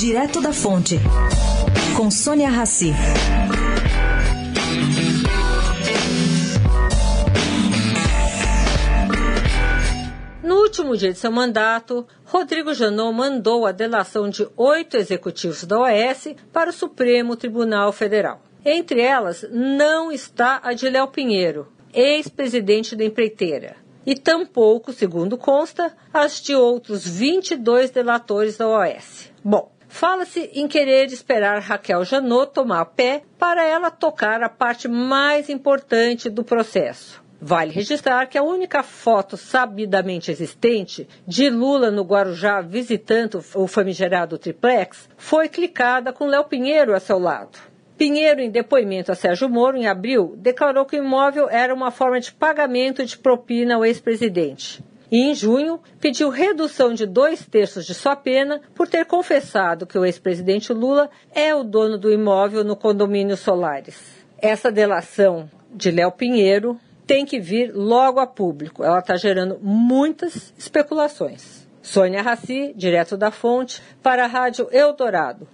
Direto da Fonte, com Sônia Rassi. No último dia de seu mandato, Rodrigo Janot mandou a delação de oito executivos da OAS para o Supremo Tribunal Federal. Entre elas, não está a de Léo Pinheiro, ex-presidente da empreiteira, e tampouco, segundo consta, as de outros 22 delatores da OAS. Bom, fala-se em querer esperar Raquel Janot tomar pé para ela tocar a parte mais importante do processo. Vale registrar que a única foto sabidamente existente de Lula no Guarujá visitando o famigerado triplex foi clicada com Léo Pinheiro a seu lado. Pinheiro, em depoimento a Sérgio Moro, em abril, declarou que o imóvel era uma forma de pagamento de propina ao ex-presidente. E, em junho, pediu redução de dois terços de sua pena por ter confessado que o ex-presidente Lula é o dono do imóvel no condomínio Solares. Essa delação de Léo Pinheiro tem que vir logo a público. Ela está gerando muitas especulações. Sônia Raci, direto da fonte, para a Rádio Eldorado.